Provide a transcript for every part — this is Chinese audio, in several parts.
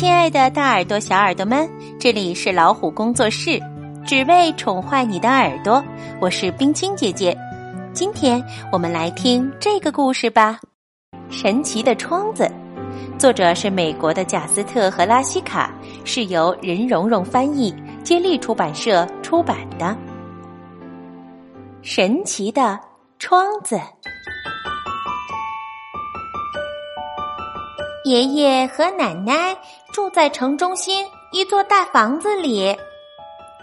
亲爱的大耳朵、小耳朵们，这里是老虎工作室，只为宠坏你的耳朵。我是冰清姐姐，今天我们来听这个故事吧，《神奇的窗子》。作者是美国的贾斯特和拉西卡，是由任蓉蓉翻译，接力出版社出版的《神奇的窗子》。爷爷和奶奶住在城中心一座大房子里，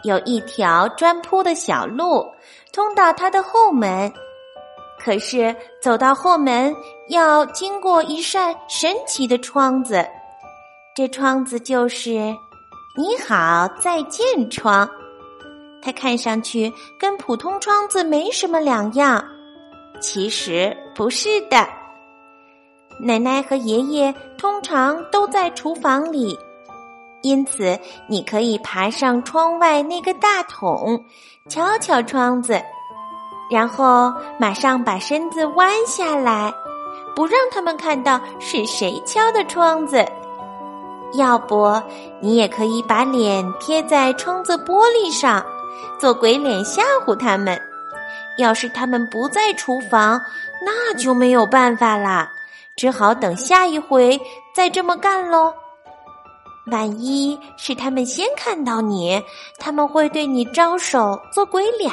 有一条砖铺的小路通到他的后门。可是走到后门要经过一扇神奇的窗子，这窗子就是“你好，再见”窗。它看上去跟普通窗子没什么两样，其实不是的。奶奶和爷爷通常都在厨房里，因此你可以爬上窗外那个大桶，敲敲窗子，然后马上把身子弯下来，不让他们看到是谁敲的窗子。要不，你也可以把脸贴在窗子玻璃上，做鬼脸吓唬他们。要是他们不在厨房，那就没有办法啦。只好等下一回再这么干喽。万一是他们先看到你，他们会对你招手做鬼脸。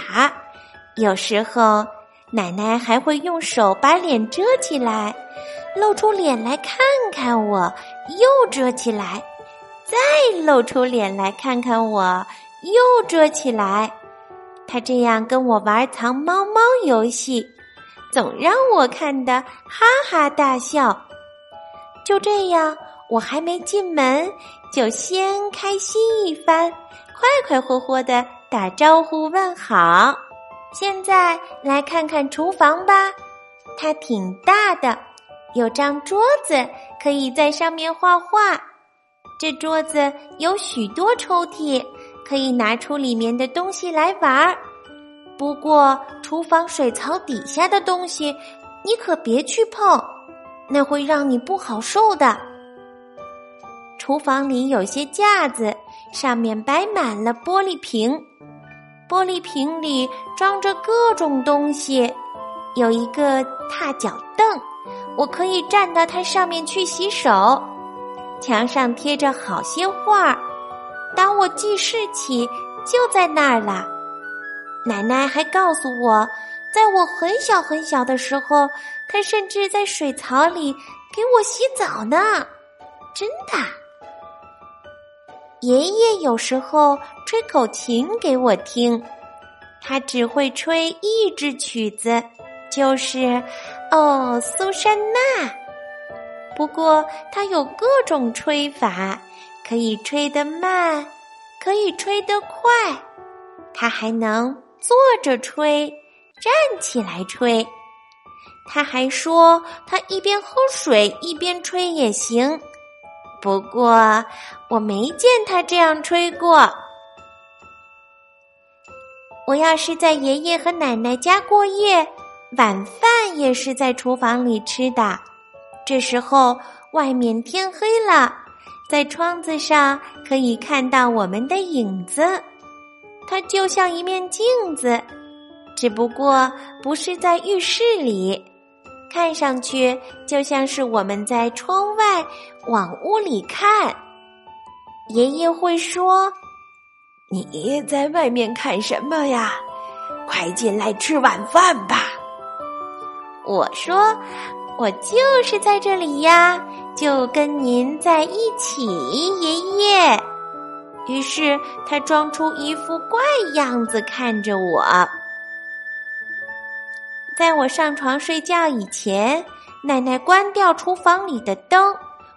有时候，奶奶还会用手把脸遮起来，露出脸来看看我，又遮起来，再露出脸来看看我，又遮起来。他这样跟我玩藏猫猫游戏。总让我看得哈哈大笑。就这样，我还没进门，就先开心一番，快快活活的打招呼问好。现在来看看厨房吧，它挺大的，有张桌子可以在上面画画。这桌子有许多抽屉，可以拿出里面的东西来玩儿。不过，厨房水槽底下的东西，你可别去碰，那会让你不好受的。厨房里有些架子，上面摆满了玻璃瓶，玻璃瓶里装着各种东西。有一个踏脚凳，我可以站到它上面去洗手。墙上贴着好些画，当我记事起就在那儿了。奶奶还告诉我，在我很小很小的时候，她甚至在水槽里给我洗澡呢。真的，爷爷有时候吹口琴给我听，他只会吹一支曲子，就是《哦，苏珊娜》。不过他有各种吹法，可以吹得慢，可以吹得快，他还能。坐着吹，站起来吹。他还说，他一边喝水一边吹也行。不过，我没见他这样吹过。我要是在爷爷和奶奶家过夜，晚饭也是在厨房里吃的。这时候，外面天黑了，在窗子上可以看到我们的影子。它就像一面镜子，只不过不是在浴室里，看上去就像是我们在窗外往屋里看。爷爷会说：“你在外面看什么呀？快进来吃晚饭吧。”我说：“我就是在这里呀，就跟您在一起，爷爷。”于是他装出一副怪样子看着我。在我上床睡觉以前，奶奶关掉厨房里的灯，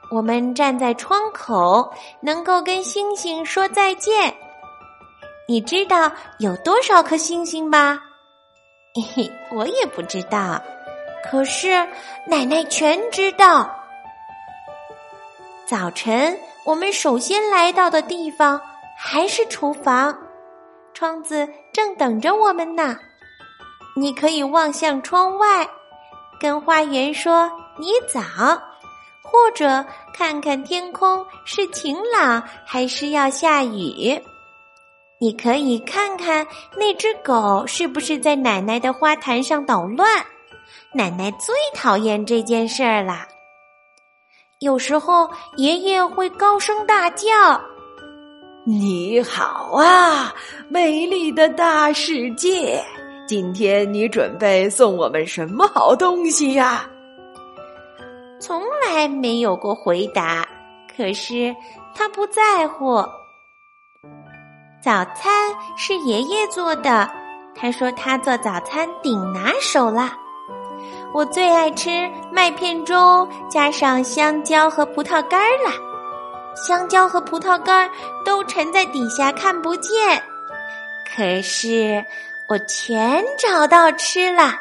我们站在窗口，能够跟星星说再见。你知道有多少颗星星吗？嘿嘿，我也不知道，可是奶奶全知道。早晨。我们首先来到的地方还是厨房，窗子正等着我们呢。你可以望向窗外，跟花园说“你早”，或者看看天空是晴朗还是要下雨。你可以看看那只狗是不是在奶奶的花坛上捣乱。奶奶最讨厌这件事儿啦。有时候爷爷会高声大叫：“你好啊，美丽的大世界！今天你准备送我们什么好东西呀？”从来没有过回答，可是他不在乎。早餐是爷爷做的，他说他做早餐顶拿手了。我最爱吃麦片粥，加上香蕉和葡萄干儿了。香蕉和葡萄干都沉在底下看不见，可是我全找到吃了。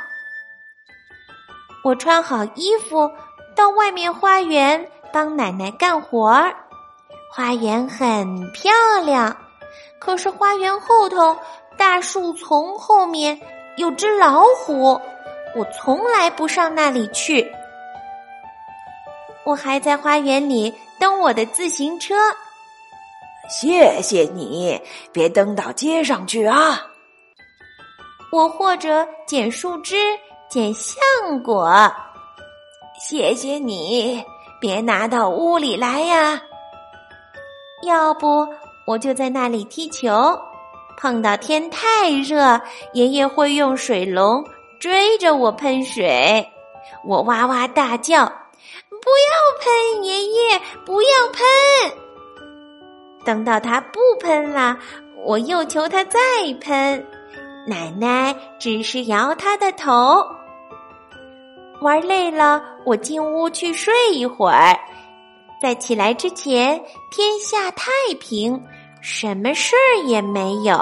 我穿好衣服，到外面花园帮奶奶干活儿。花园很漂亮。可是花园后头大树丛后面有只老虎，我从来不上那里去。我还在花园里蹬我的自行车。谢谢你，别蹬到街上去啊！我或者捡树枝、捡橡果。谢谢你，别拿到屋里来呀！要不。我就在那里踢球，碰到天太热，爷爷会用水龙追着我喷水，我哇哇大叫：“不要喷，爷爷，不要喷！”等到他不喷了，我又求他再喷，奶奶只是摇他的头。玩累了，我进屋去睡一会儿。在起来之前，天下太平，什么事儿也没有。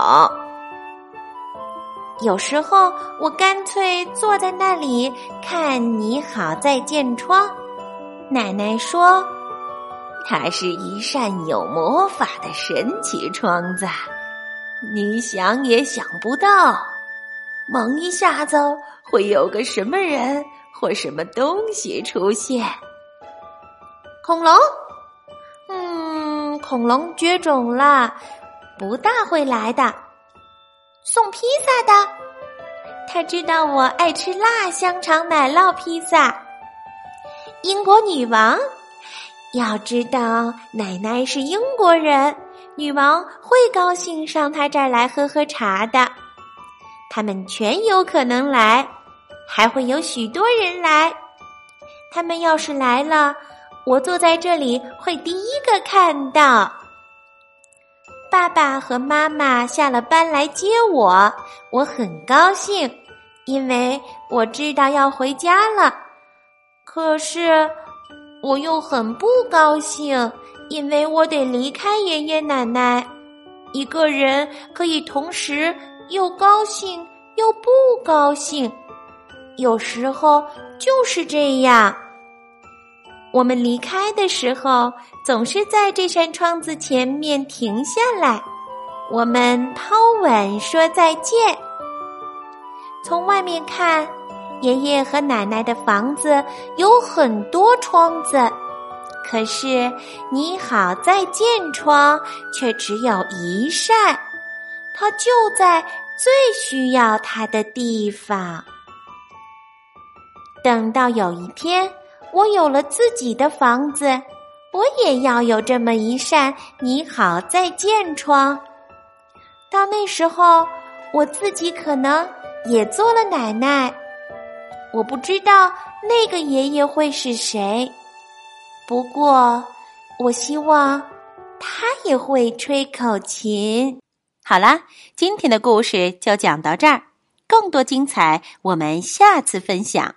有时候，我干脆坐在那里看《你好，再见》窗。奶奶说：“它是一扇有魔法的神奇窗子，你想也想不到，猛一下子会有个什么人或什么东西出现。”恐龙，嗯，恐龙绝种了，不大会来的。送披萨的，他知道我爱吃辣香肠奶酪披萨。英国女王，要知道奶奶是英国人，女王会高兴上她这儿来喝喝茶的。他们全有可能来，还会有许多人来。他们要是来了。我坐在这里会第一个看到。爸爸和妈妈下了班来接我，我很高兴，因为我知道要回家了。可是我又很不高兴，因为我得离开爷爷奶奶。一个人可以同时又高兴又不高兴，有时候就是这样。我们离开的时候，总是在这扇窗子前面停下来，我们抛吻说再见。从外面看，爷爷和奶奶的房子有很多窗子，可是“你好，再见”窗却只有一扇，它就在最需要它的地方。等到有一天。我有了自己的房子，我也要有这么一扇“你好，再见”窗。到那时候，我自己可能也做了奶奶。我不知道那个爷爷会是谁，不过我希望他也会吹口琴。好啦，今天的故事就讲到这儿，更多精彩我们下次分享。